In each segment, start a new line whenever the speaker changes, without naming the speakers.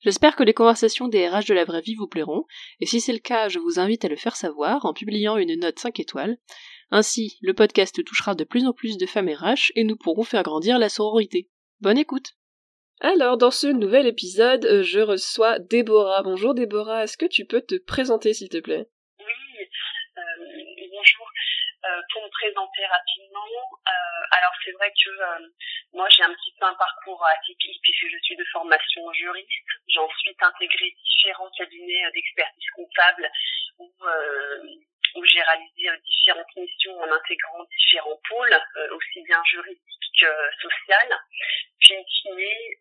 J'espère que les conversations des RH de la vraie vie vous plairont, et si c'est le cas, je vous invite à le faire savoir en publiant une note 5 étoiles. Ainsi, le podcast touchera de plus en plus de femmes RH et nous pourrons faire grandir la sororité. Bonne écoute Alors, dans ce nouvel épisode, euh, je reçois Déborah. Bonjour Déborah, est-ce que tu peux te présenter s'il te plaît?
Oui, euh, bonjour. Euh, pour me présenter rapidement, euh, alors c'est vrai que euh, moi j'ai un petit peu un parcours atypique puisque je suis de formation juriste. J'ai ensuite intégré différents cabinets d'expertise comptable où, où j'ai réalisé différentes missions en intégrant différents pôles, aussi bien juridiques que sociales. Puis in fine,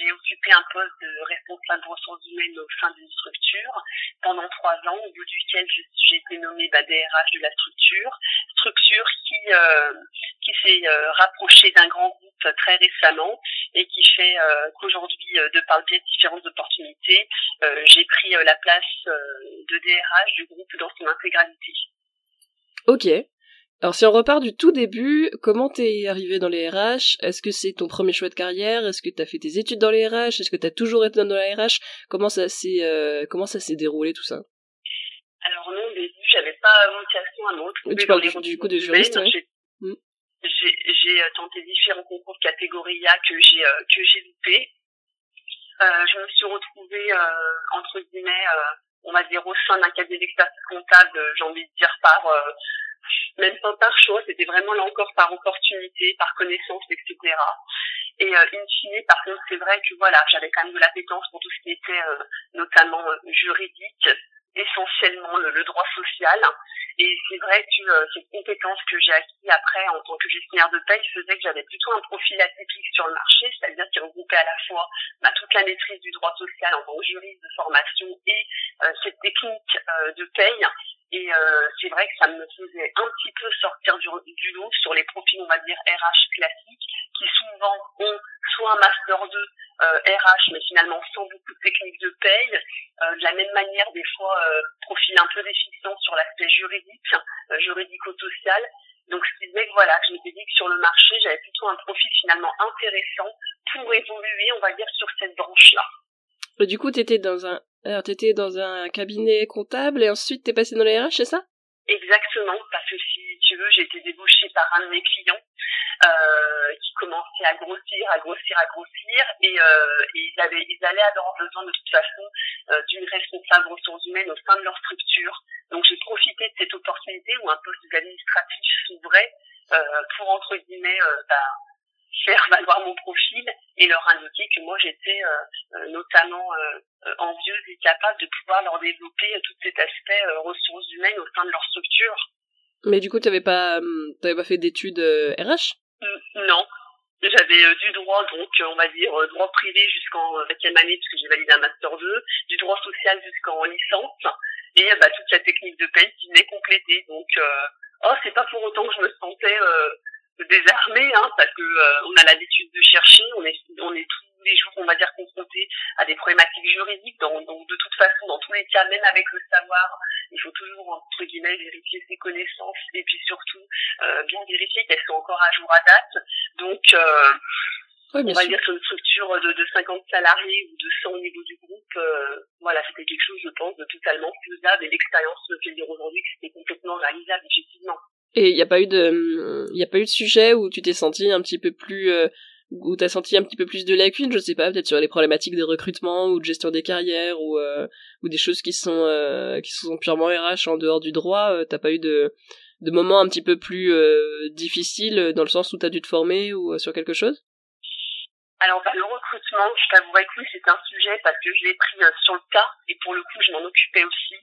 j'ai occupé un poste de responsable ressources humaines au sein d'une structure pendant trois ans, au bout duquel j'ai été nommée bah, DRH de la structure, structure qui euh, qui s'est euh, rapprochée d'un grand groupe très récemment et qui fait euh, qu'aujourd'hui, de par le biais de différentes opportunités, j'ai pris la place de DRH du groupe dans son intégralité.
Ok. Alors si on repart du tout début, comment t'es arrivé dans les RH Est-ce que c'est ton premier choix de carrière? Est-ce que t'as fait tes études dans les RH Est-ce que t'as toujours été dans les RH Comment ça s'est euh, comment ça s'est déroulé tout ça?
Alors non, au début, j'avais pas vocation à me
Tu parles du, coup de juriste,
mm. J'ai euh, tenté différents concours de catégorie A que j'ai euh, que j'ai loupé. Euh, je me suis retrouvée entre guillemets, on va dire au sein d'un cabinet d'expertise comptable, j'ai envie de dire par même pas par choix, c'était vraiment là encore par opportunité, par connaissance, etc. Et euh, in fine, par contre, c'est vrai que voilà, j'avais quand même de l'appétence pour tout ce qui était euh, notamment euh, juridique, essentiellement le, droit social. Et c'est vrai que euh, cette compétence que j'ai acquis après en tant que gestionnaire de paye faisait que j'avais plutôt un profil atypique sur le marché, c'est-à-dire qu'il regroupait à la fois bah, toute la maîtrise du droit social en tant que juriste de formation et cette technique de paye et euh, c'est vrai que ça me faisait un petit peu sortir du, du lot sur les profils, on va dire, RH classiques, qui souvent ont soit un Master 2 euh, RH, mais finalement sans beaucoup de techniques de paye. Euh, de la même manière, des fois, euh, profil un peu déficient sur l'aspect juridique, euh, juridico-social. Donc, ce qui faisait que voilà, je m'étais dit que sur le marché, j'avais plutôt un profil finalement intéressant pour évoluer, on va dire, sur cette branche-là.
Du coup, tu étais dans un alors, t'étais dans un cabinet comptable et ensuite t'es passé dans les RH, c'est ça?
Exactement, parce que si tu veux, j'ai été débauchée par un de mes clients euh, qui commençait à grossir, à grossir, à grossir, et, euh, ils, avaient, ils allaient avoir besoin de toute façon euh, d'une responsable ressources humaines au sein de leur structure. Donc j'ai profité de cette opportunité où un poste d'administratif s'ouvrait euh, pour entre guillemets euh, bah, faire valoir mon profil et leur indiquer que moi j'étais euh, euh, notamment euh, envieuse et capable de pouvoir leur développer tout cet aspect ressources humaines au sein de leur structure.
Mais du coup, tu n'avais pas, t'avais pas fait d'études RH
Non, j'avais du droit, donc on va dire droit privé jusqu'en septième année puisque j'ai validé un master 2, du droit social jusqu'en licence et bah, toute la technique de paye qui venait compléter. Donc, oh, c'est pas pour autant que je me sentais désarmé, hein, parce que euh, on a l'habitude de chercher, on est, on est tous les jours, on va dire, confronté à des problématiques juridiques. Donc, donc, de toute façon, dans tous les cas, même avec le savoir, il faut toujours entre guillemets vérifier ses connaissances et puis surtout euh, bien vérifier qu'elles sont encore à jour à date. Donc euh, on va dire sur une structure de, de 50 salariés ou de 100 au niveau du groupe, euh, voilà, c'était quelque chose, je pense, de totalement faisable et l'expérience me fait dire aujourd'hui que c'était complètement réalisable, effectivement.
Et il n'y a pas eu de, il a pas eu de sujet où tu t'es senti un petit peu plus, euh, où t'as senti un petit peu plus de lacunes, je sais pas, peut-être sur les problématiques de recrutement ou de gestion des carrières ou euh, ou des choses qui sont euh, qui sont purement RH en dehors du droit. Euh, t'as pas eu de de moments un petit peu plus difficiles dans le sens où t'as dû te former ou sur quelque chose?
Alors bah, le recrutement, je t'avouerai que oui, c'est un sujet parce que je l'ai pris sur le tas et pour le coup je m'en occupais aussi.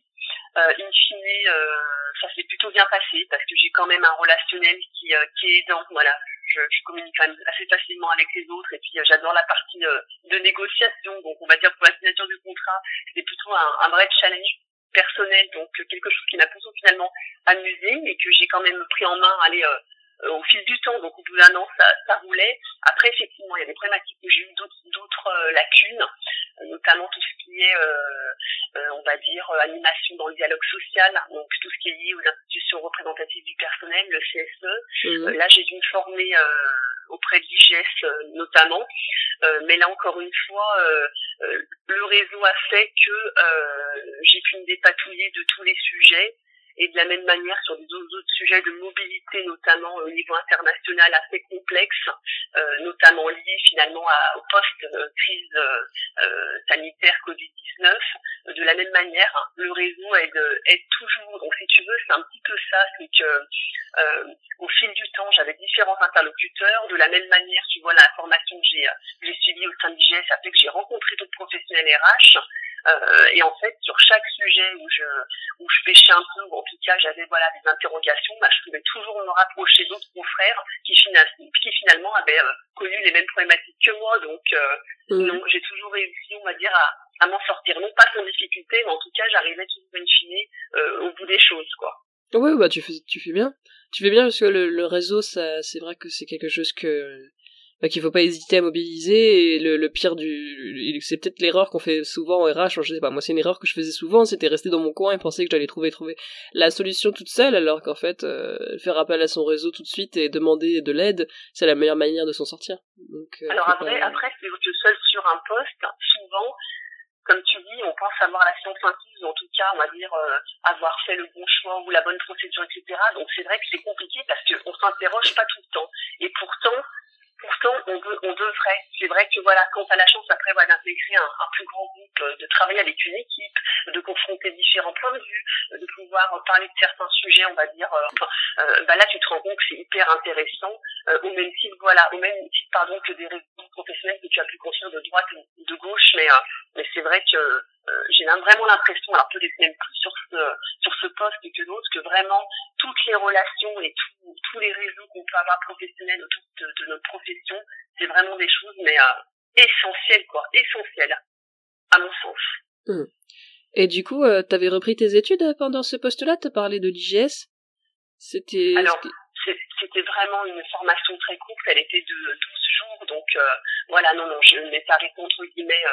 Euh, in fine, euh, ça s'est plutôt bien passé parce que j'ai quand même un relationnel qui, euh, qui est aidant. Voilà, je, je, communique quand même assez facilement avec les autres et puis euh, j'adore la partie de négociation. Donc on va dire pour la signature du contrat, c'est plutôt un, un, vrai challenge personnel, donc quelque chose qui m'a plutôt finalement amusé, mais que j'ai quand même pris en main, allez, euh, au fil du temps, donc au bout d'un an, ça, ça roulait. Après, effectivement, il y a des problématiques où j'ai eu d'autres euh, lacunes, euh, notamment tout ce qui est, on va dire, animation dans le dialogue social, donc tout ce qui est lié aux institutions représentatives du personnel, le CSE. Mmh. là, j'ai dû me former auprès de l'IGS notamment, mais là encore une fois, le réseau a fait que j'ai pu me dépatouiller de tous les sujets et de la même manière sur des autres sujets de mobilité, notamment au niveau international assez complexe, euh, notamment liés finalement à, au post-crise euh, euh, sanitaire Covid-19. De la même manière, le réseau aide, aide toujours. Donc si tu veux, c'est un petit peu ça, c'est que au fil du temps, j'avais différents interlocuteurs. De la même manière, tu vois, la formation que j'ai, suivie au sein d'IGS a fait que j'ai rencontré d'autres professionnels RH. Euh, et en fait, sur chaque sujet où je où je pêchais un peu, ou en tout cas j'avais voilà des interrogations, bah, je pouvais toujours me rapprocher d'autres confrères qui, qui finalement avaient euh, connu les mêmes problématiques que moi. Donc euh, mmh. non, j'ai toujours réussi, on va dire, à, à m'en sortir. Non pas sans difficulté, mais en tout cas j'arrivais toujours in fine au bout des choses, quoi.
Oui, bah tu fais tu fais bien. Tu fais bien parce que le, le réseau, ça, c'est vrai que c'est quelque chose que bah, qu'il faut pas hésiter à mobiliser et le, le pire du c'est peut-être l'erreur qu'on fait souvent en RH je sais pas moi c'est une erreur que je faisais souvent c'était rester dans mon coin et penser que j'allais trouver trouver la solution toute seule alors qu'en fait euh, faire appel à son réseau tout de suite et demander de l'aide c'est la meilleure manière de s'en sortir
donc euh, alors après après c'est que seul sur un poste souvent comme tu dis, on pense avoir la science infuse, en tout cas, on va dire euh, avoir fait le bon choix ou la bonne procédure, etc. Donc c'est vrai que c'est compliqué parce qu'on s'interroge pas tout le temps. Et pourtant, pourtant on, veut, on devrait. C'est vrai que voilà, quand tu as la chance après voilà, d'intégrer un, un, plus grand groupe, euh, de travailler avec une équipe, de confronter différents points de vue, de pouvoir parler de certains sujets, on va dire, euh, euh, bah là tu te rends compte que c'est hyper intéressant, au même titre, voilà, au même titre pardon que des réseaux professionnels que tu as pu construire de droite ou de gauche, mais mais c'est vrai que j'ai vraiment l'impression, alors peut-être même plus sur ce sur ce poste que d'autres, que vraiment toutes les relations et tous les réseaux qu'on peut avoir professionnels autour de, de notre profession c'est vraiment des choses, mais euh, essentielles, quoi, essentielles, à mon sens.
Hmm. Et du coup, euh, t'avais repris tes études euh, pendant ce poste-là? T'as parlé de l'IGS
C'était... Alors, c'était vraiment une formation très courte, elle était de 12 jours, donc voilà, non, non, je pas arrêtée entre guillemets,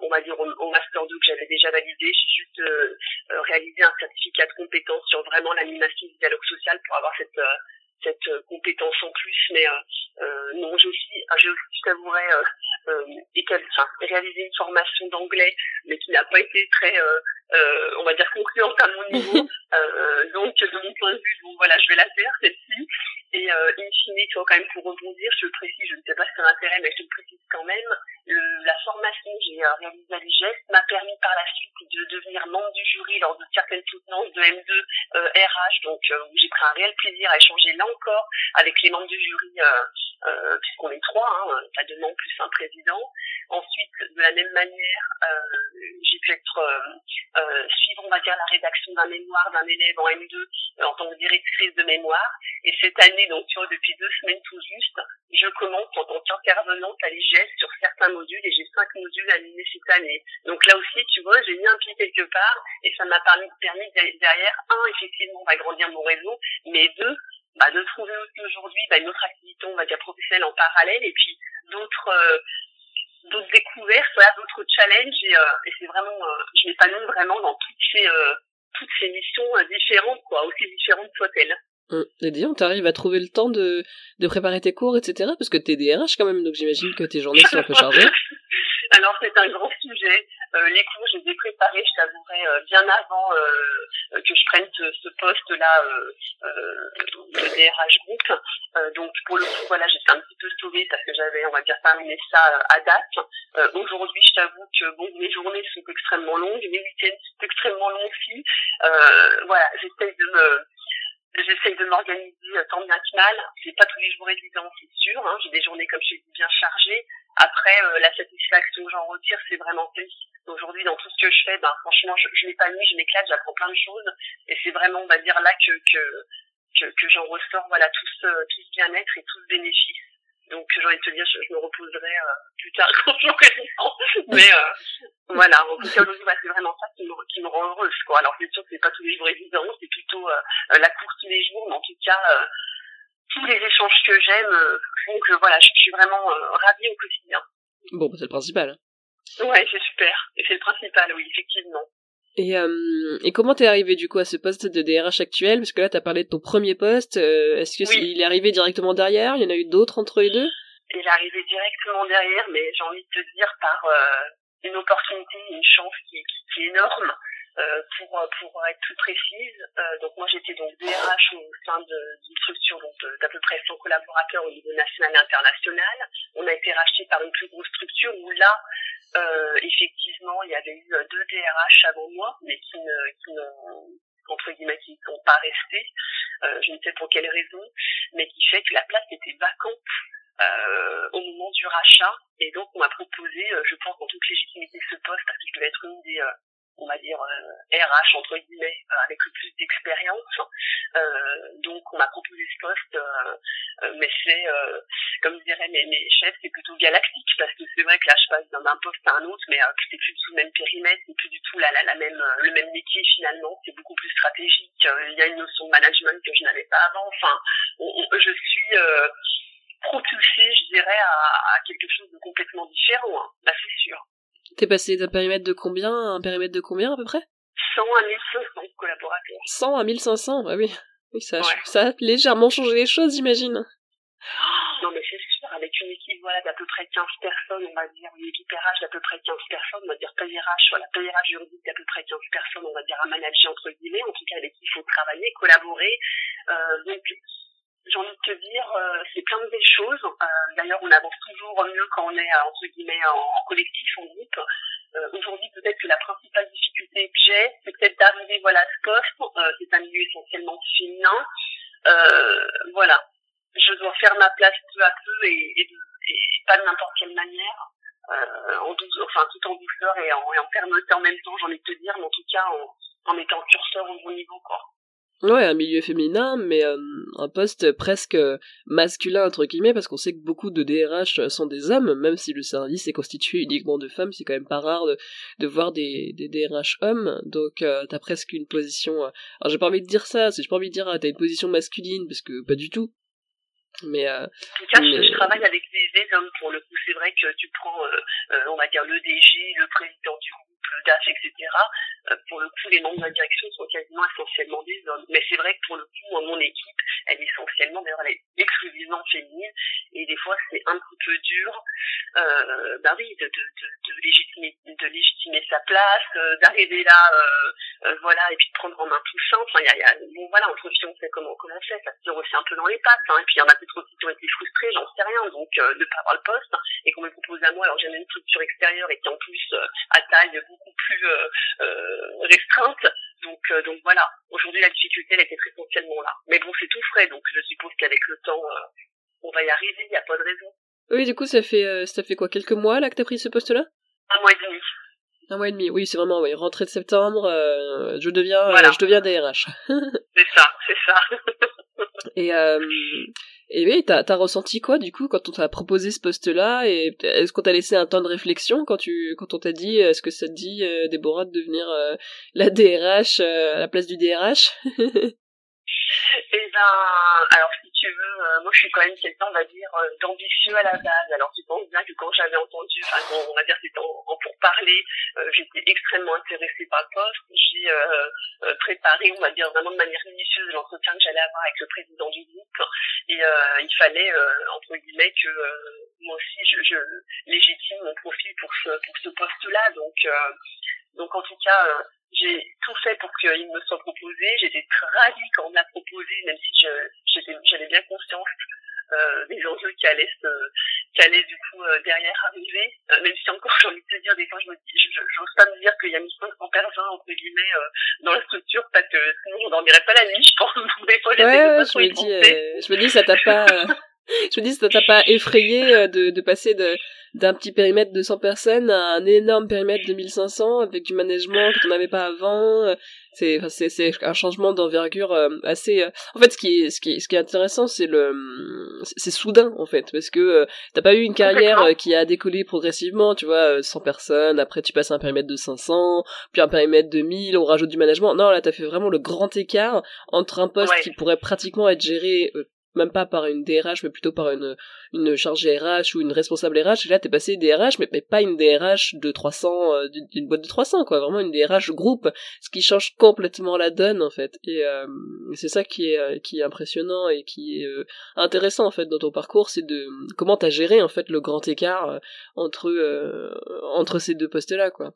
on va dire au, Master 2 que j'avais déjà validé, j'ai juste réalisé un certificat de compétence sur vraiment l'animation du dialogue social pour avoir cette cette euh, compétence en plus. Mais euh, euh, non, j'ai aussi, ah, j'ai aussi, je enfin, réalisé une formation d'anglais, mais qui n'a pas été très, on va dire, concluante à mon niveau. donc, de mon point de vue, bon, voilà, je vais la faire, celle-ci. Et in fine, tu vois, quand même, pour rebondir, je le précise, je ne sais pas si c'est un intérêt, mais je le précise quand même, la formation que j'ai réalisée à l'IGES m'a permis par la suite de devenir membre du jury lors de certaines soutenances de M2 RH, donc où j'ai pris un réel plaisir à échanger là encore avec les membres du jury, euh, euh, puisqu'on est trois, hein, pas deux membres plus un président. Ensuite, de la même manière, euh, j'ai pu être suivre, on va dire, la rédaction d'un mémoire d'un élève en M2 en tant que directrice de mémoire. Et cette année, donc tu vois, depuis deux semaines tout juste, je commence en tant qu'intervenante à l'IGES sur certains modules et j'ai cinq modules animés cette année. Donc là aussi, tu vois, j'ai mis un pied quelque part et ça m'a permis, permis derrière, un, effectivement, on va grandir mon réseau, mais deux, bah, de trouver aujourd'hui bah, une autre activité, professionnelle en parallèle, et puis d'autres euh, d'autres découvertes, voilà, d'autres challenges, et, euh, et c'est vraiment, euh, je m'épanouis vraiment dans toutes ces euh, missions différentes, quoi, aussi différentes soient-elles.
Hum. Et disons, t'arrives à trouver le temps de, de préparer tes cours, etc. Parce que t'es DRH quand même, donc j'imagine que tes journées sont un peu chargées.
Alors c'est un grand sujet. Euh, les cours, je les ai préparés, je t'avouerai, euh, bien avant euh, que je prenne ce, ce poste-là de DRH groupe. donc pour le coup, voilà, j'étais un petit peu sauvée parce que j'avais, on va dire, terminé ça à date. Aujourd'hui, je t'avoue que bon, mes journées sont extrêmement longues, mes week-ends sont extrêmement longs aussi. voilà, j'essaie de me J'essaye de m'organiser tant bien que mal. C'est pas tous les jours évident, c'est sûr. Hein. J'ai des journées, comme je dis, bien chargées. Après, euh, la satisfaction que j'en retire, c'est vraiment celle-ci. Aujourd'hui, dans tout ce que je fais, ben, franchement, je, je m'épanouis, je m'éclate, j'apprends plein de choses. Et c'est vraiment, on va dire, là que, que, que, que j'en ressors, voilà, tout ce, tout ce bien-être et tout ce bénéfice. Donc j'ai envie de te dire, je, me reposerai euh, plus tard quand j'aurai le temps. Mais euh, voilà, en tout cas aujourd'hui, bah, c'est vraiment ça qui me, qui me rend heureuse. Quoi. Alors c'est sûr que c'est pas tous les jours évident, c'est plutôt euh, la course tous les jours, mais en tout cas, tous les échanges que j'aime font que voilà, je suis vraiment ravie au quotidien.
Bon, bah, c'est le principal.
Ouais, c'est super. Et c'est le principal, oui, effectivement.
Et, euh, et comment t'es arrivé du coup à ce poste de DRH actuel? Parce que là, t'as parlé de ton premier poste. Euh, est-ce que il est arrivé directement derrière? Il y en a eu d'autres entre les deux?
Il est arrivé directement derrière, mais j'ai envie de te dire par euh, une opportunité, une chance qui, qui, qui est énorme. Euh, pour pour être plus précise, euh, donc moi j'étais donc DRH au sein d'une structure donc d'à peu près 100 collaborateurs au niveau national et international. On a été racheté par une plus grosse structure où là euh, effectivement il y avait eu deux DRH avant moi, mais qui ne qui ne entre guillemets qui ne sont pas restés. je ne sais pour quelle raison, mais qui fait que la place était vacante euh, au moment du rachat. Et donc, on m'a proposé, je pense en toute légitimité, ce poste parce que je devais être une des, on va dire RH euh, entre guillemets euh, avec le plus d'expérience. Euh, donc on m'a proposé ce poste mais c'est comme diraient mes, mes chefs c'est plutôt galactique parce que c'est vrai que là je passe d'un poste à un autre mais c'est plus sous le même périmètre c'est plus du tout la, la, la même le même métier finalement. C'est beaucoup plus stratégique. Il y a une notion de management que je n'avais pas avant. Enfin je suis propulsée je dirais à, à, quelque chose de complètement différent hein. là c'est sûr
T'es passé d'un périmètre de combien à un périmètre de combien à peu près?
100 à 1500 collaborateurs.
100 à 1500, bah oui. Oui, ça, ça a légèrement changé les choses, j'imagine.
Non, mais c'est sûr, avec une équipe voilà, d'à peu près 15 personnes, on va dire, une équipe RH d'à peu près 15 personnes, on va dire paye RH, voilà, paye RH juridique d'à peu près 15 personnes, on va dire à manager entre guillemets, en tout cas avec qui il faut travailler, collaborer. Euh, donc, j'ai envie de te dire, euh, c'est plein de belles choses. Euh, D'ailleurs, on avance toujours mieux quand on est euh, entre guillemets en, collectif, en groupe. Euh, Aujourd'hui, peut-être que la principale difficulté que j'ai, c'est peut-être d'arriver voilà à ce poste. Euh, c'est un milieu essentiellement féminin. voilà, je dois faire ma place peu à peu et, et, et pas de n'importe quelle manière. en douceur, enfin tout en douceur et en, et en fermeté en même temps, j'ai envie de te dire, mais en tout cas en, en mettant curseur au bon niveau quoi.
Ouais, un milieu féminin, mais euh, un poste presque masculin, entre guillemets, parce qu'on sait que beaucoup de DRH sont des hommes, même si le service est constitué uniquement de femmes, c'est quand même pas rare de, de voir des, des DRH hommes, donc euh, t'as presque une position... Euh, alors j'ai pas envie de dire ça, j'ai pas envie de dire ah, t'as une position masculine, parce que pas du tout. Mais,
en tout cas, je, travaille avec des, hommes pour le coup. C'est vrai que tu prends, on va dire, le DG, le président du groupe, le DAF, etc. Euh, pour le coup, les membres de la direction sont quasiment essentiellement des hommes. Mais c'est vrai que pour le coup, mon équipe, elle est essentiellement, d'ailleurs, elle est exclusivement féminine. Et des fois, c'est un petit peu dur, euh, bah oui, de, de, de, de, légitimer, de légitimer sa place, euh, d'arriver là, euh, euh, voilà, et puis de prendre en main tout ça. Enfin, y a, y a, bon, voilà, entre filles, on sait comment, comment c'est, ça se tire aussi un peu dans les pattes. Hein, et puis, il y en a peut-être aussi qui ont été frustrés, j'en sais rien, donc de ne pas avoir le poste, et qu'on me propose à moi, alors j'ai une structure extérieure et qui en plus à taille beaucoup plus restreinte. Donc, donc voilà, aujourd'hui la difficulté elle était essentiellement là. Mais bon, c'est tout frais, donc je suppose qu'avec le temps, on va y arriver, il n'y a pas de raison.
Oui, du coup, ça fait, euh, ça fait quoi, quelques mois là que t'as pris ce poste-là?
Un mois et demi.
Un mois et demi, oui, c'est vraiment, oui, rentrée de septembre, euh, je deviens, euh, je deviens DRH.
c'est ça, c'est ça.
et, euh, et oui, t'as, ressenti quoi, du coup, quand on t'a proposé ce poste-là, et est-ce qu'on t'a laissé un temps de réflexion quand tu, quand on t'a dit, est-ce que ça te dit, Déborah, de devenir la DRH à la place du DRH
Eh ben, alors tu veux, euh, moi je suis quand même quelqu'un, on va dire, euh, d'ambitieux à la base. Alors tu penses bien que quand j'avais entendu, enfin on va dire c'était en, en pourparler, euh, j'étais extrêmement intéressée par le poste. J'ai préparé, on va dire, vraiment de manière minutieuse l'entretien que j'allais avoir avec le président du groupe. Et il fallait, entre guillemets, que moi aussi je, je, légitime mon profil pour ce, pour ce poste-là. Donc, donc en tout cas j'ai tout fait pour qu'il me soit proposé. J'étais ravie quand on m'a proposé, même si j'avais bien conscience euh, des enjeux qui allaient, se, qui allaient du coup euh, derrière arriver. Euh, même si encore j'ai envie de te dire, des fois je me dis, j'ose pas me dire qu'il y a 1500 personnes entre guillemets euh, dans la structure parce que sinon je dormirais pas la nuit, je pense. Des fois,
ouais, je me dis, je me dis, ça t'a pas, Je me dis, ça t'a pas effrayé de, de passer de, d'un petit périmètre de 100 personnes à un énorme périmètre de 1500 avec du management que tu n'avais pas avant. C'est, c'est, c'est un changement d'envergure euh, assez. Euh, en fait, ce qui est, ce qui est, ce qui est intéressant, c'est le, c'est soudain en fait, parce que euh, t'as pas eu une carrière qui a décollé progressivement, tu vois, 100 personnes. Après, tu passes à un périmètre de 500, puis un périmètre de 1000, on rajoute du management. Non, là, t'as fait vraiment le grand écart entre un poste qui pourrait pratiquement être géré même pas par une DRH, mais plutôt par une, une chargée RH ou une responsable RH. Et là, t'es passé DRH, mais, mais pas une DRH de 300, euh, d'une boîte de 300, quoi. Vraiment une DRH groupe, ce qui change complètement la donne, en fait. Et euh, c'est ça qui est, euh, qui est impressionnant et qui est intéressant, en fait, dans ton parcours, c'est de comment t'as géré, en fait, le grand écart entre, entre ces deux postes-là, quoi.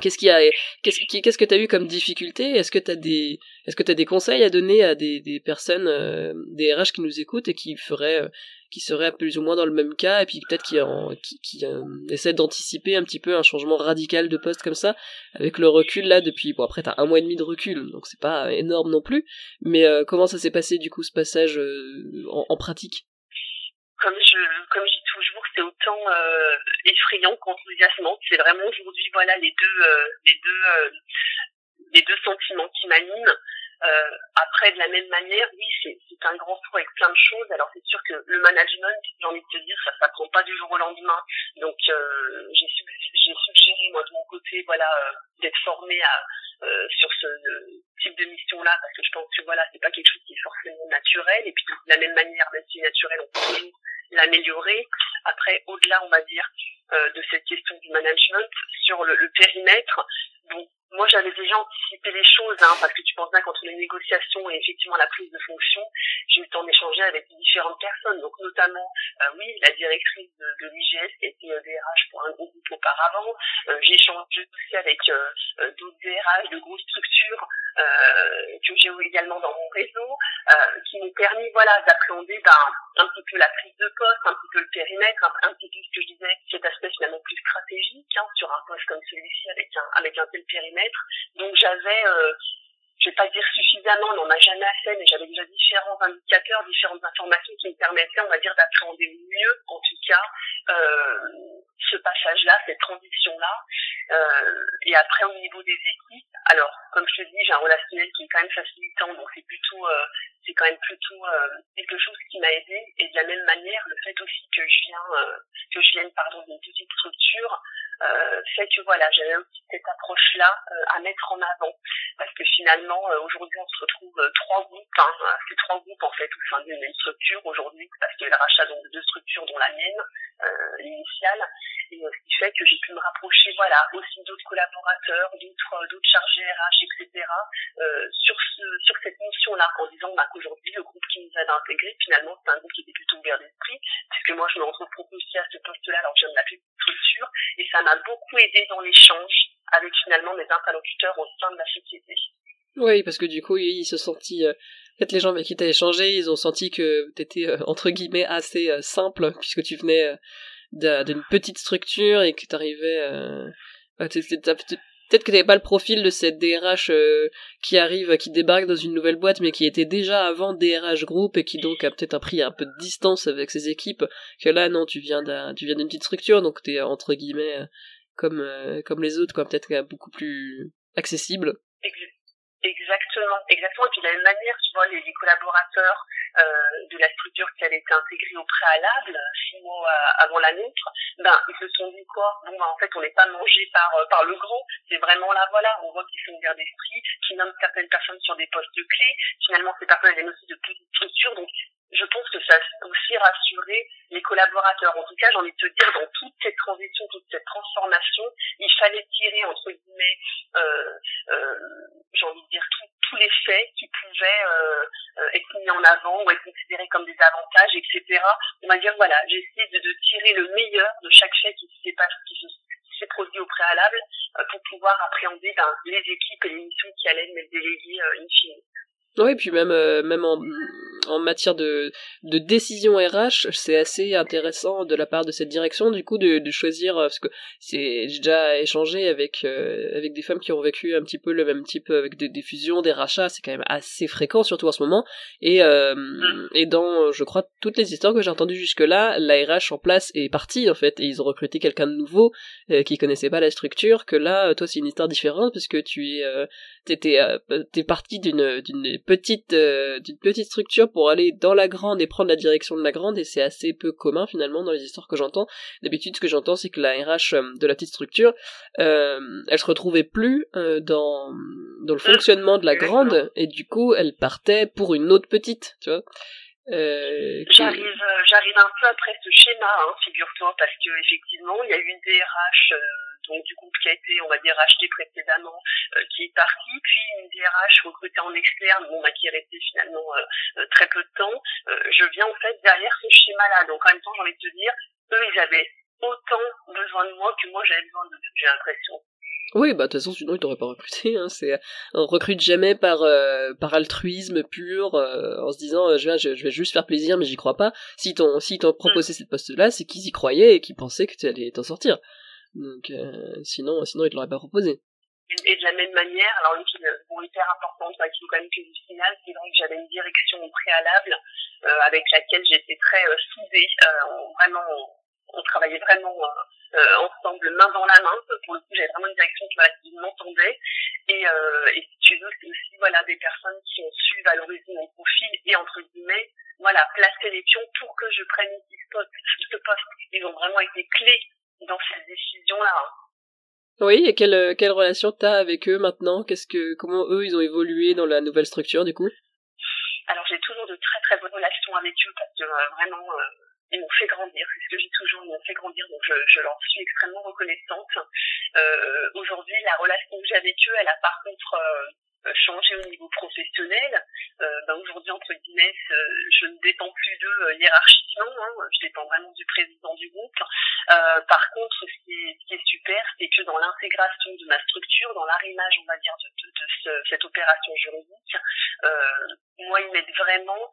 Qu'est-ce qu'il y a Qu'est-ce que t'as eu comme difficulté? Est-ce que t'as des Est-ce que des conseils à donner à des, personnes, euh, des RH qui nous écoutent et qui feraient, euh, qui seraient plus ou moins dans le même cas et puis peut-être qui en, qui, euh, essaient d'anticiper un petit peu un changement radical de poste comme ça avec le recul là depuis bon après t'as un mois et demi de recul donc c'est pas énorme non plus mais comment ça s'est passé du coup ce passage en pratique?
Comme je comme je dis toujours c'est autant euh, effrayant qu'enthousiasmant. C'est vraiment aujourd'hui voilà les deux euh, les deux euh, les deux sentiments qui m'animent. Euh, après de la même manière oui c'est un grand tour avec plein de choses. Alors c'est sûr que le management j'ai envie de te dire ça s'apprend pas du jour au lendemain. Donc j'ai j'ai suggéré moi de mon côté voilà d'être formé à sur ce type de mission là parce que je pense que voilà c'est pas quelque chose qui est forcément naturel et puis de la même manière même si naturel on peut toujours l'améliorer. Après, au-delà, on va dire, euh, de cette question du management, sur le, périmètre, bon, moi j'avais déjà anticipé les choses, hein, parce que tu penses bien qu'entre les négociations et effectivement la prise de fonction, j'ai eu le temps d'échanger avec différentes personnes, donc notamment, euh, oui, la directrice de, l'IGS qui était euh, DRH pour un groupe auparavant, euh, j'ai échangé aussi avec euh, euh, d'autres De grosses structures que j'ai également dans mon réseau, qui m'ont permis voilà d'appréhender ben, un petit peu la prise de poste, un petit peu le périmètre, un, petit peu ce que je disais, cet aspect finalement plus stratégique hein, sur un poste comme celui-ci avec un avec un tel périmètre. Donc j'avais euh, je vais pas dire suffisamment, on n'en a jamais assez, mais j'avais déjà différents indicateurs, différentes informations qui me permettaient, on va dire, d'appréhender mieux, en tout cas, euh, ce passage-là, cette transition-là. Euh, et après, au niveau des équipes, alors, comme je te dis, j'ai un relationnel qui est quand même facilitant, donc c'est plutôt, euh, c'est quand même plutôt euh, quelque chose qui m'a aidé. Et de la même manière, le fait aussi que je viens, euh, que je vienne, pardon, d'une petite structure, euh, fait que voilà, j'avais aussi cette approche-là à mettre en avant, parce que finalement, aujourd'hui, on se retrouve trois groupes, hein, c'est trois groupes en fait au sein d'une même structure aujourd'hui, parce qu'il le rachat donc de deux structures, dont la mienne, l'initiale, et ce qui fait que j'ai pu me rapprocher, voilà, aussi d'autres collaborateurs, d'autres d'autres chargés RH, etc. Euh, sur ce sur cette mission-là, en disant bah, qu'aujourd'hui le groupe qui nous a intégré, finalement c'est un groupe qui était plutôt ouvert d'esprit, puisque moi je me retrouve propulsée à ce poste-là alors que je viens de la structure, et ça m'a beaucoup aidé dans l'échange avec finalement mes interlocuteurs au sein de la société.
Oui, parce que du coup, ils se sentit. Euh, peut-être les gens avec qui tu as échangé, ils ont senti que tu étais, euh, entre guillemets, assez euh, simple, puisque tu venais d'une petite structure et que t'arrivais euh, peut-être que t'avais pas le profil de cette DRH euh, qui arrive qui débarque dans une nouvelle boîte mais qui était déjà avant DRH groupe et qui donc a peut-être pris un peu de distance avec ses équipes que là non tu viens d'un tu viens d'une petite structure donc t'es entre guillemets euh, comme euh, comme les autres quoi peut-être beaucoup plus accessible
Exactement, exactement. Et puis de la même manière, tu vois, les, collaborateurs de la structure qui avait été intégrée au préalable, six mois avant la nôtre, ben ils se sont dit quoi? Bon, ben, en fait, on n'est pas mangé par euh, par le grand. C'est vraiment là, voilà, on voit qu'ils sont ouverts d'esprit, qui nomment certaines personnes sur des postes clés. Finalement, ces personnes viennent aussi de petites structures, donc je pense que ça a aussi rassuré les collaborateurs. En tout cas, j'ai envie de te dire, dans toute cette transition, toute cette transformation, il fallait tirer, entre guillemets, euh, euh, j'ai envie de dire, tous les faits qui pouvaient euh, euh, être mis en avant ou être considérés comme des avantages, etc. On va dire, voilà, j'essaie de, de, tirer le meilleur de chaque fait qui s'est produit au préalable euh, pour pouvoir appréhender ben, les équipes et les missions qui allaient me déléguer in fine.
Oui, puis même, euh, même en, en matière de, de décision RH, c'est assez intéressant de la part de cette direction, du coup, de, de choisir, parce que c'est, j'ai déjà échangé avec, avec des femmes qui ont vécu un petit peu le même type, avec des, des fusions, des rachats, c'est quand même assez fréquent, surtout en ce moment, et, et dans, je crois, toutes les histoires que j'ai entendues jusque-là, la RH en place est partie, en fait, et ils ont recruté quelqu'un de nouveau, qui connaissait pas la structure, que là, toi, c'est une histoire différente, parce que tu es, t'es, t'es parti d'une, d'une petite, d'une petite structure pour aller dans la grande et prendre la direction de la grande et c'est assez peu commun finalement dans les histoires que j'entends. D'habitude ce que j'entends c'est que la RH euh, de la petite structure, euh, elle se retrouvait plus euh, dans dans le fonctionnement de la grande et du coup elle partait pour une autre petite, tu vois.
Euh, j'arrive, euh, j'arrive un peu après ce schéma, hein, figure-toi, parce que effectivement, il y a eu une DRH euh, donc du groupe qui a été, on va dire, acheté précédemment, qui est partie, puis une DRH recrutée en externe, bon, bah, qui est restée finalement très peu de temps. je viens en fait derrière ce schéma-là, donc en même temps, j'ai envie de te dire, eux, ils avaient autant besoin de moi que moi j'avais besoin d'eux, j'ai l'impression.
Oui, bah de toute façon, sinon ils t'auraient pas recruté. Hein. C'est on recrute jamais par euh, par altruisme pur, euh, en se disant euh, je, vais, je, vais juste faire plaisir, mais j'y crois pas. Si t'ont si t'ont proposé cette poste-là, c'est qu'ils y croyaient et qu'ils pensaient que tu allais t'en sortir. Donc sinon sinon ils te l'auraient pas proposé.
Et de la même manière, alors une chose bon, hyper importante, qui nous quand même que final, c'est vrai que j'avais une direction préalable avec laquelle j'étais très soudée, vraiment on travaillait vraiment euh, euh, ensemble, main dans la main. Pour le coup, j'avais vraiment une direction qui, m'entendait. Et, euh, si tu veux, c'est aussi voilà des personnes qui ont su valoriser mon profil et entre guillemets, voilà, placer les pions pour que je prenne. Ce poste. Ils ont vraiment été clés dans cette décision-là. Hein.
Oui, et quelle, quelle relation t'as avec eux maintenant? Qu'est-ce que, comment eux ils ont évolué dans la nouvelle structure du coup?
Alors j'ai toujours de très très bonnes relations avec eux parce que euh, vraiment ils m'ont fait grandir, c'est ce que j'ai toujours, ils m'ont fait grandir, donc je, je leur suis extrêmement reconnaissante. Euh, Aujourd'hui, la relation que j'ai avec eux, elle a par contre euh, changé au niveau professionnel. Euh, ben Aujourd'hui, entre guillemets, euh, je ne dépends plus d'eux euh, hiérarchiquement, hein, je dépends vraiment du président du groupe. par contre, ce qui est, ce qui est super, c'est que dans l'intégration de ma structure, dans l'arrimage, on va dire, de, de, de ce, cette opération juridique, moi, ils m'aident vraiment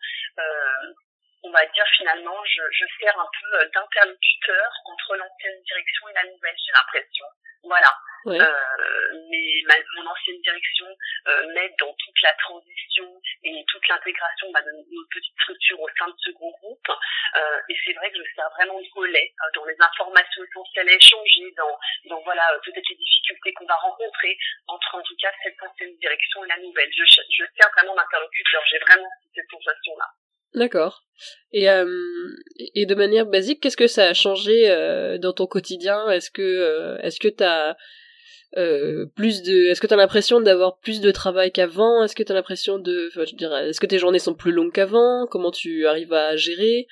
on va dire finalement, je, je sers un peu euh, d'interlocuteur entre l'ancienne direction et la nouvelle, j'ai l'impression. Voilà. Euh, mais ma, mon ancienne direction euh, m'aide dans toute la transition et toute l'intégration bah, de notre petite structure au sein de ce gros groupe. Euh, et c'est vrai que je sers vraiment de relais euh, dans les informations essentielles à échanger, dans, dans voilà peut-être les difficultés qu'on va rencontrer entre en tout cas cette ancienne direction et la nouvelle. Je, je sers vraiment d'interlocuteur. J'ai vraiment cette sensation-là.
D'accord. Et, euh, et de manière basique, qu'est-ce que ça a changé euh, dans ton quotidien? Est-ce que euh, est-ce que t'as euh, plus de est-ce que t'as l'impression d'avoir plus de travail qu'avant? Est-ce que t'as l'impression de je dirais est-ce que tes journées sont plus longues qu'avant? Comment tu arrives à gérer?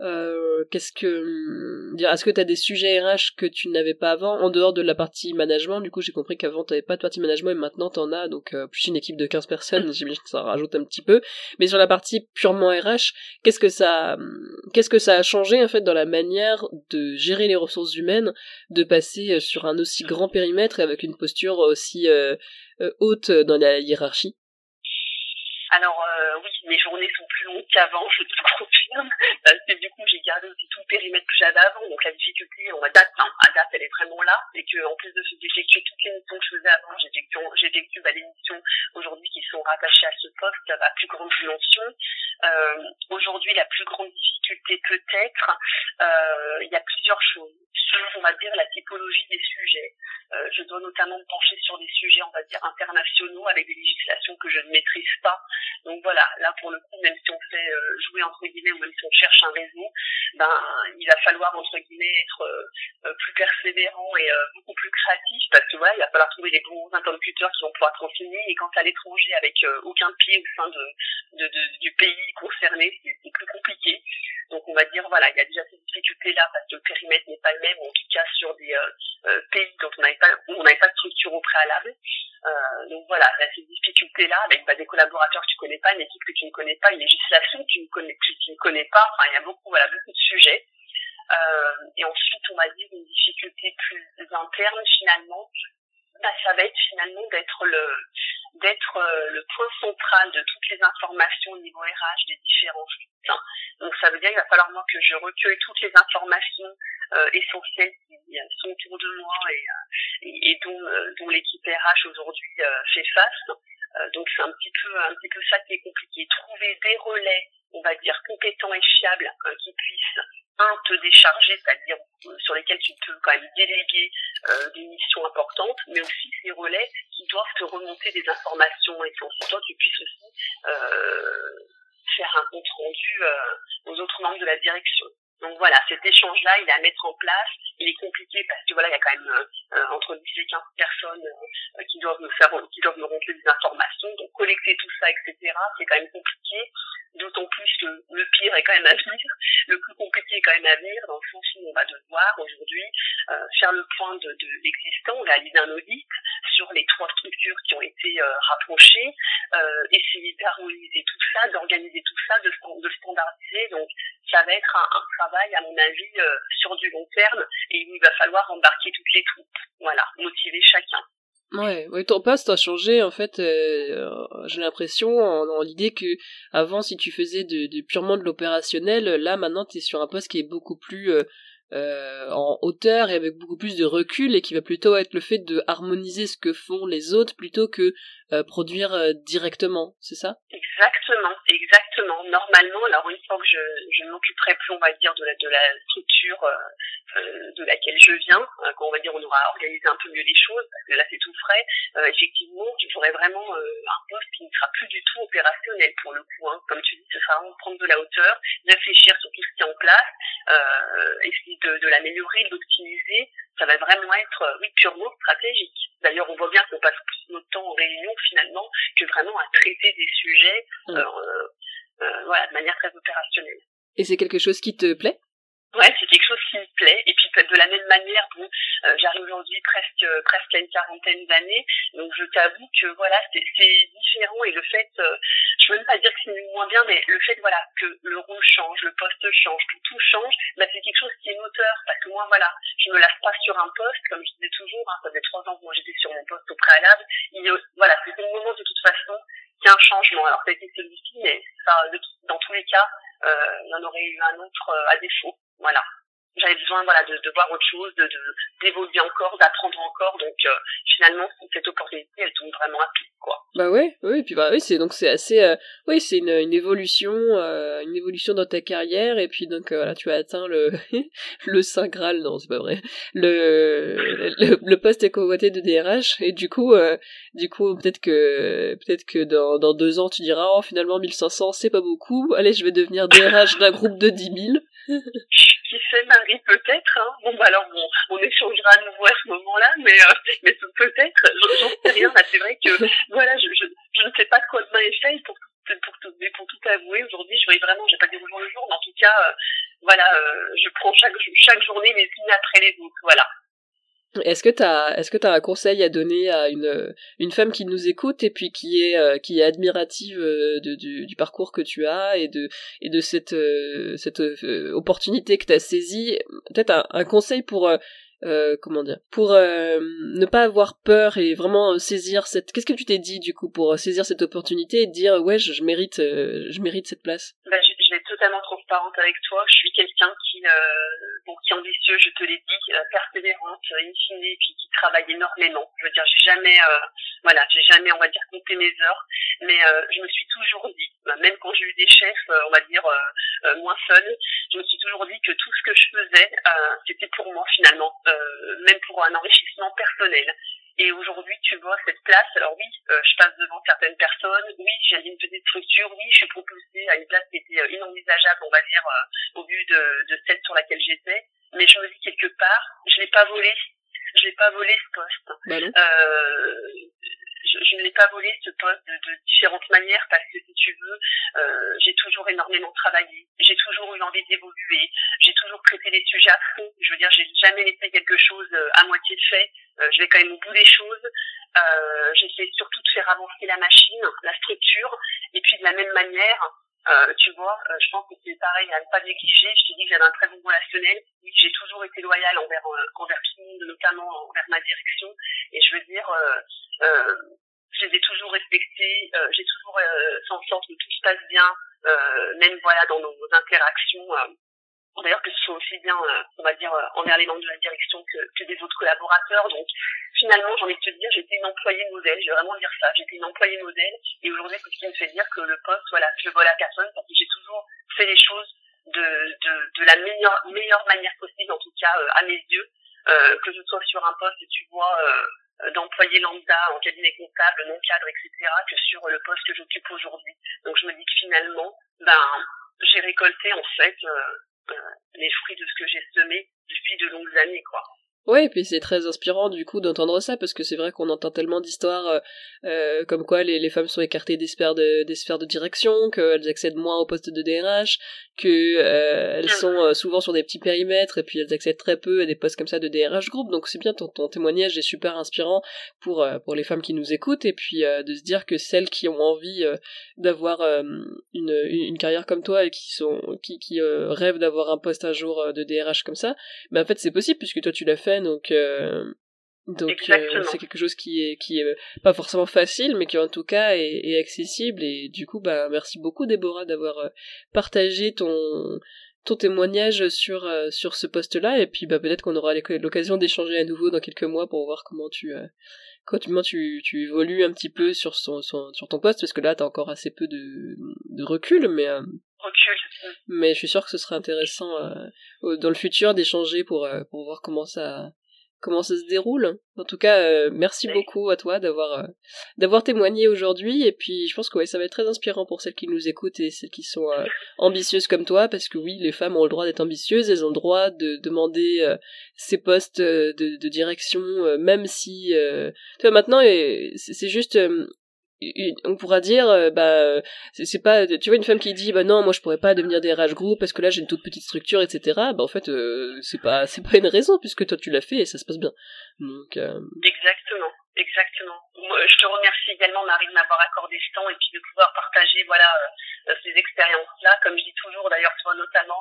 Euh, qu'est-ce que hum, est-ce que tu as des sujets RH que tu n'avais pas avant en dehors de la partie management? Du coup j'ai compris qu'avant tu pas de partie management et maintenant tu en as donc euh, plus une équipe de 15 personnes j'imagine que ça rajoute un petit peu. Mais sur la partie purement RH qu'est-ce que ça qu'est-ce que ça a changé en fait dans la manière de gérer les ressources humaines de passer euh, sur un aussi grand périmètre et avec une posture aussi haute dans la hiérarchie?
Alors euh, oui, mes journées sont qu'avant, je te confirme, parce que du coup j'ai gardé aussi tout le périmètre que j'avais avant, donc la difficulté, on va date, hein, à date elle est vraiment là, et que en plus de d'effectuer toutes les missions que je faisais avant, j'effectue bah, les missions aujourd'hui qui sont rattachées à ce poste à plus grande dimension. Euh, aujourd'hui la plus grande difficulté peut-être, euh, il y a plusieurs choses. on va dire la typologie des sujets. Euh, je dois notamment me pencher sur des sujets, on va dire, internationaux avec des législations que je ne maîtrise pas. Donc voilà, là pour le coup, même si on fait euh, jouer entre guillemets ou même si on cherche un réseau, ben il va falloir entre guillemets être euh, plus persévérant et beaucoup plus créatif parce que voilà, il va falloir trouver des bons interlocuteurs qui vont pouvoir transformer et quand à l'étranger avec aucun pied au sein de du pays concerné, c'est plus compliqué. Donc on va dire voilà, il y a déjà ces difficultés là parce que le périmètre n'est pas le même, en tout cas sur des pays dont on n'avait pas on n'avait pas de structure au préalable. Euh, donc voilà, a ces difficultés-là avec bah, des collaborateurs que tu connais pas, une équipe que tu ne connais pas, une législation que tu ne connais, que tu ne connais pas. Enfin, il y a beaucoup, voilà, beaucoup de sujets. Euh, et ensuite, on va dire une difficulté plus interne finalement. Bah, ça va être finalement d'être le d'être euh, le point central de toutes les informations au niveau RH des différents sites. Donc ça veut dire qu'il va falloir moi que je recueille toutes les informations euh, essentielles qui sont autour de moi et, et, dont, dont l'équipe RH aujourd'hui fait face. Donc c'est un petit peu un petit peu ça qui est compliqué. Trouver des relais, on va dire compétents et fiables, qui puissent un, te décharger, c'est-à-dire euh, sur lesquels tu peux quand même déléguer euh, des missions importantes, mais aussi ces relais qui doivent te remonter des informations et pour toi tu puisses aussi euh, faire un compte rendu euh, aux autres membres de la direction. Donc voilà, cet échange-là, il est à mettre en place. Il est compliqué parce que voilà, il y a quand même euh, entre 10 et 15 personnes euh, qui doivent me faire, qui doivent me remplir des informations. Donc collecter tout ça, etc. C'est quand même compliqué. D'autant plus que le pire est quand même à venir. Le plus compliqué est quand même à venir dans le sens où on va devoir aujourd'hui euh, faire le point de, de l'existant, réaliser un audit sur les trois structures qui ont été rapprochées, essayer d'harmoniser tout ça, d'organiser tout ça, de, de standardiser. Donc ça va être un, un à mon avis, euh, sur du long terme, et il va falloir embarquer toutes les troupes. Voilà, motiver chacun.
Ouais, ouais, ton poste a changé en fait. Euh, j'ai l'impression en, l'idée que avant, si tu faisais de, purement de l'opérationnel, là maintenant, tu es sur un poste qui est beaucoup plus euh, euh, en hauteur et avec beaucoup plus de recul et qui va plutôt être le fait de harmoniser ce que font les autres plutôt que euh, produire euh, directement, c'est ça?
Exactement, exactement. Normalement, alors une fois que je, je m'occuperai plus, on va dire, de la, de la structure euh, de laquelle je viens, quand on va dire on aura organisé un peu mieux les choses, parce que là c'est tout frais, effectivement, j'aurai vraiment un poste qui ne sera plus du tout opérationnel pour le coup. Hein. Comme tu dis, ce sera prendre de la hauteur, réfléchir sur tout ce qui est en place, essayer de, de l'améliorer, de l'optimiser. Ça va vraiment être, oui, purement stratégique. D'ailleurs, on voit bien qu'on passe plus notre temps en réunion finalement que vraiment à traiter des sujets mm. euh, euh, voilà, de manière très opérationnelle.
Et c'est quelque chose qui te plaît?
Ouais, c'est quelque chose qui me plaît. Et puis de la même manière, bon, euh, j'arrive aujourd'hui presque presque à une quarantaine d'années, donc je t'avoue que voilà, c'est différent et le fait, euh, je veux même pas dire que c'est moins bien, mais le fait voilà que le rôle change, le poste change, que tout change, bah, c'est quelque chose qui est moteur parce que moi voilà, je me lasse pas sur un poste comme je disais toujours, hein, ça faisait trois ans que moi j'étais sur mon poste au préalable. Il voilà, c'était le moment de toute façon qu'il y a un changement. Alors ça a été celui-ci, mais ça, dans tous les cas, euh, il y en aurait eu un autre à défaut. Voilà. J'avais besoin voilà de, de, voir autre chose, de d'évoluer encore, d'apprendre encore. Donc euh, finalement, cette opportunité, elle tombe vraiment à pied, quoi.
Bah ouais, oui, puis bah oui, c'est donc c'est assez, euh, oui, c'est une, évolution, euh, une évolution dans ta carrière, et puis donc voilà, tu as atteint le le saint graal, non, c'est pas vrai, le, le, le poste est convoité de DRH, et du coup, du coup, peut-être que peut-être que dans dans deux ans, tu diras, oh finalement 1500, c'est pas beaucoup, allez, je vais devenir DRH d'un groupe de 10 000
qui sait Marie peut-être hein. bon bah alors bon on échangera à nouveau à ce moment-là mais euh, mais peut-être j'en sais rien c'est vrai que voilà je, je, je ne sais pas de quoi demain est fait pour pour tout mais pour tout avouer aujourd'hui je voyais vraiment j'ai pas des jours le jour mais en tout cas euh, voilà euh, je prends chaque chaque journée les unes après les autres voilà
est-ce que t'as est-ce que un conseil à donner à une une femme qui nous écoute et puis qui est euh, qui est admirative euh, du, du, parcours que tu as et de et de cette euh, opportunité que t'as saisie? Peut-être un, conseil pour comment dire pour ne pas avoir peur et vraiment saisir cette qu'est-ce que tu t'es dit du coup pour saisir cette opportunité et dire ouais je, je mérite je mérite cette place?
Bah, je, vais être totalement transparente avec toi je suis quelqu'un qui bon, qui est ambitieux je te l'ai dit persévérante in fine puis qui travaille énormément je veux dire j'ai jamais voilà j'ai jamais on va dire compté mes heures mais je me suis toujours dit bah, même quand j'ai eu des chefs on va dire moins fun je me suis toujours dit que tout ce que je faisais c'était pour moi finalement euh, même pour un enrichissement personnel. Et aujourd'hui, tu vois cette place. Alors oui, euh, je passe devant certaines personnes. Oui, j'ai une petite structure. Oui, je suis propulsée à une place qui était euh, inenvisageable, on va dire, au vu de, de celle sur laquelle j'étais. Mais je me dis quelque part, je l'ai pas volé. Je l'ai pas volé ce poste.
Bah
je, ne l'ai pas volé ce poste de, de, différentes manières parce que si tu veux, euh, j'ai toujours énormément travaillé, j'ai toujours eu envie d'évoluer, j'ai toujours traité les sujets à fond. Je veux dire, j'ai jamais laissé quelque chose euh, à moitié fait. Euh, je vais quand même au bout des choses. Euh, J'essaie surtout de faire avancer la machine, la structure, et puis de la même manière, Euh, tu vois, euh, je pense que c'est pareil à ne pas négliger. Je te dis que j'avais un très bon relationnel. Oui, j'ai toujours été loyale envers euh, envers tout le monde, notamment envers ma direction. Et je veux dire, euh, je les ai toujours respectés. j'ai toujours fait en sorte que tout se passe bien, même voilà dans nos interactions. D'ailleurs, que ce soit aussi bien, on va dire, envers les membres de la direction que, que des autres collaborateurs. Donc, finalement, j'ai envie de te dire, j'étais une employée modèle, je vais vraiment dire ça, j'étais une employée modèle, et aujourd'hui, c'est ce qui me fait dire que le poste, voilà, je vole à personne, parce que j'ai toujours fait les choses de, de, de la meilleure, meilleure manière possible, en tout cas, euh, à mes yeux, euh, que je sois sur un poste, tu vois, euh, d'employé lambda en cabinet comptable, non cadre, etc., que sur le poste que j'occupe aujourd'hui. Donc, je me dis que finalement, ben, j'ai récolté, en fait, euh, les fruits de ce que j'ai semé depuis de longues années, quoi.
Ouais, et puis c'est très inspirant du coup d'entendre ça parce que c'est vrai qu'on entend tellement d'histoires euh, euh, comme quoi les, les, femmes sont écartées des sphères de, des sphères de direction, qu'elles accèdent moins au poste de DRH, que euh, elles sont euh, souvent sur des petits périmètres et puis elles accèdent très peu à des postes comme ça de DRH groupe. Donc c'est bien ton, ton témoignage est super inspirant pour euh, pour les femmes qui nous écoutent et puis de se dire que celles qui ont envie d'avoir une, une carrière comme toi et qui sont qui qui rêvent d'avoir un poste un jour de DRH comme ça, ben en fait c'est possible puisque toi tu l'as fait donc euh, donc euh, c'est quelque chose qui est qui est euh, pas forcément facile, mais qui en tout cas est, est accessible. Et du coup, bah merci beaucoup Déborah d'avoir partagé ton ton témoignage sur sur ce poste-là. Et puis bah peut-être qu'on aura l'occasion d'échanger à nouveau dans quelques mois pour voir comment tu comment tu, tu évolues un petit peu sur son, sur ton poste parce que là t'as encore assez peu de, de recul, mais
recul.
Mais je suis sûr que ce serait intéressant dans le futur d'échanger pour pour voir comment ça comment ça se déroule. En tout cas, euh, merci beaucoup à toi d'avoir euh, d'avoir témoigné aujourd'hui. Et puis je pense que ouais, ça va être très inspirant pour celles qui nous écoutent et celles qui sont euh, ambitieuses comme toi parce que oui, les femmes ont le droit d'être ambitieuses, elles ont le droit de demander ces postes de, de direction même si tu vois maintenant c'est juste on pourra dire euh, bah c'est pas tu vois une femme qui dit bah non moi je pourrais pas devenir DRH group parce que là j'ai une toute petite structure etc bah en fait euh, c'est pas c'est pas une raison puisque toi tu l'as fait et ça se passe bien. Donc
euh, exactement. Exactement. Je te remercie également Marie de m'avoir accordé ce temps et puis de pouvoir partager voilà ces expériences là comme je dis toujours d'ailleurs toi notamment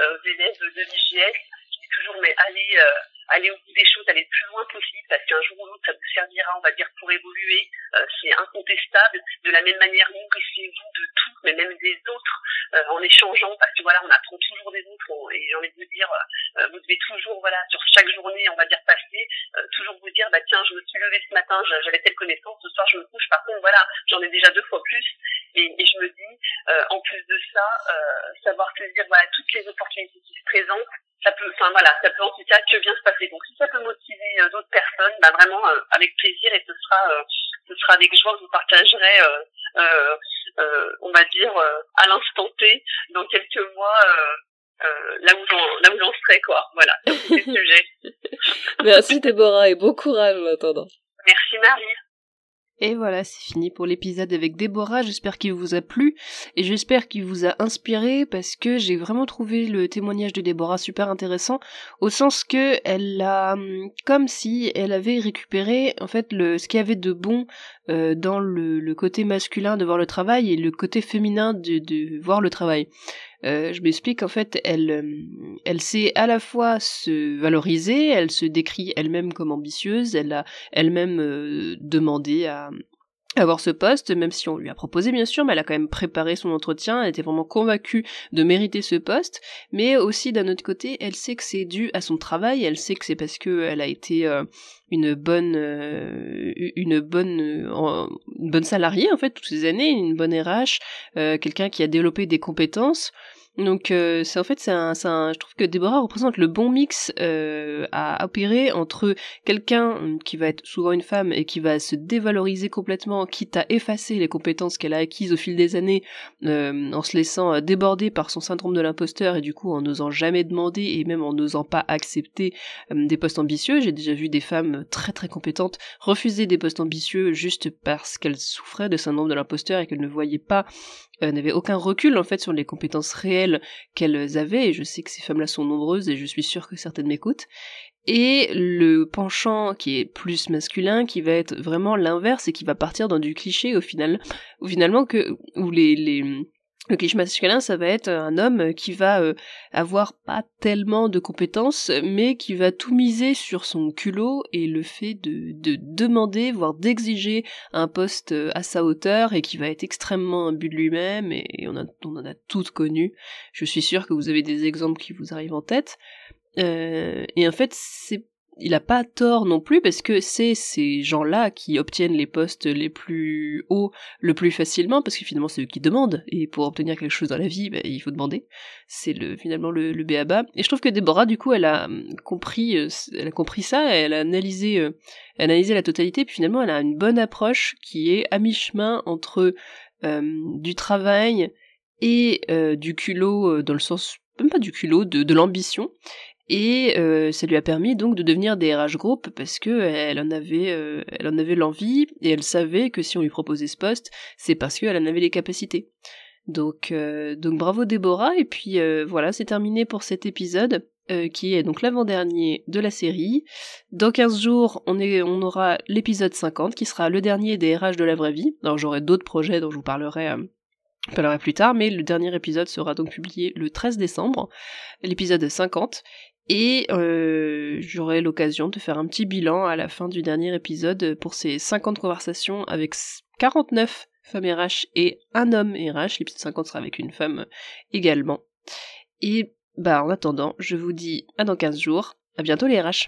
aux élèves de l'IGS je dis toujours mais allez aller au bout des choses, aller le plus loin possible, parce qu'un jour ou l'autre, ça vous servira, on va dire, pour évoluer. Euh, c'est incontestable. De la même manière, nourrissez-vous de tout, mais même des autres, euh, en échangeant, parce que voilà, on apprend toujours des autres. et j'ai envie de vous dire, euh, vous devez toujours, voilà, sur chaque journée, on va dire, passer, toujours vous dire, bah tiens, je me suis levée ce matin, j'avais telle connaissance, ce soir je me couche, par contre, voilà, j'en ai déjà deux fois plus. Et, et je me dis, en plus de ça, savoir saisir, voilà, toutes les opportunités qui se présentent, ça peut, enfin voilà, ça peut en tout cas que bien se passer. Donc si ça peut motiver euh, d'autres personnes, bah vraiment euh, avec plaisir et ce sera, euh, ce sera avec joie que vous partagerai, on va dire à l'instant T, dans quelques mois. là où j'en là où j'en serai quoi. Voilà.
Merci Déborah et bon courage en attendant.
Merci Marie
et voilà, c'est fini pour l'épisode avec Déborah. J'espère qu'il vous a plu et j'espère qu'il vous a inspiré parce que j'ai vraiment trouvé le témoignage de Déborah super intéressant au sens que elle a hum, comme si elle avait récupéré en fait le ce qu'il y avait de bon euh, dans le, le, côté masculin de voir le travail et le côté féminin de, de voir le travail. Euh, je m'explique, en fait, elle, euh, elle sait à la fois se valoriser, elle se décrit elle-même comme ambitieuse, elle a elle-même euh, demandé à, avoir ce poste, même si on lui a proposé bien sûr, mais elle a quand même préparé son entretien, elle était vraiment convaincue de mériter ce poste, mais aussi d'un autre côté, elle sait que c'est dû à son travail, elle sait que c'est parce que elle a été une bonne une bonne une bonne salariée en fait toutes ces années, une bonne RH, quelqu'un qui a développé des compétences donc euh, c'est en fait c'est un, je trouve que Déborah représente le bon mix euh, à opérer entre quelqu'un hum, qui va être souvent une femme et qui va se dévaloriser complètement, quitte à effacer les compétences qu'elle a acquises au fil des années, euh, en se laissant déborder par son syndrome de l'imposteur et du coup en n'osant jamais demander et même en n'osant pas accepter hum, des postes ambitieux. J'ai déjà vu des femmes très très compétentes refuser des postes ambitieux juste parce qu'elles souffraient de syndrome de l'imposteur et qu'elles ne voyaient pas euh, n'avaient aucun recul en fait sur les compétences réelles qu'elles avaient, et je sais que ces femmes-là sont nombreuses, et je suis sûre que certaines m'écoutent. Et le penchant qui est plus masculin, qui va être vraiment l'inverse, et qui va partir dans du cliché au final, ou finalement que, où les, les Le cliché masculin, ça va être un homme qui va euh, avoir pas tellement de compétences, mais qui va tout miser sur son culot et le fait de, de demander, voire d'exiger un poste euh, à sa hauteur et qui va être extrêmement imbu de lui-même et on, en a toutes connu. Je suis sûre que vous avez des exemples qui vous arrivent en tête. Euh, et en fait, c'est il a pas tort non plus parce que c'est ces gens-là qui obtiennent les postes les plus hauts le plus facilement parce que finalement c'est eux qui demandent. Et pour obtenir quelque chose dans la vie bah, il faut demander. C'est le finalement le, le béaba et je trouve que Déborah du coup elle a hum, compris euh, elle a compris ça elle a analysé euh, analysé la totalité puis finalement elle a une bonne approche qui est à mi-chemin entre euh, du travail et du culot dans le sens même pas du culot, de, de l'ambition, et euh, ça lui a permis donc de devenir DRH groupe parce que elle en avait euh, elle en avait l'envie et elle savait que si on lui proposait ce poste c'est parce qu'elle en avait les capacités donc euh, donc bravo Déborah et puis voilà c'est terminé pour cet épisode qui est donc l'avant-dernier de la série. Dans 15 jours, on, est, on aura l'épisode 50 qui sera le dernier des RH de la vraie vie. Alors j'aurai d'autres projets dont je vous parlerai je parlerai plus tard, mais le dernier épisode sera donc publié le 13 décembre, l'épisode 50, et euh, j'aurai l'occasion de faire un petit bilan à la fin du dernier épisode pour ces 50 conversations avec 49 femmes RH et un homme RH. L'épisode 50 sera avec une femme également. Et bah en attendant, je vous dis à dans 15 jours. À bientôt les RH.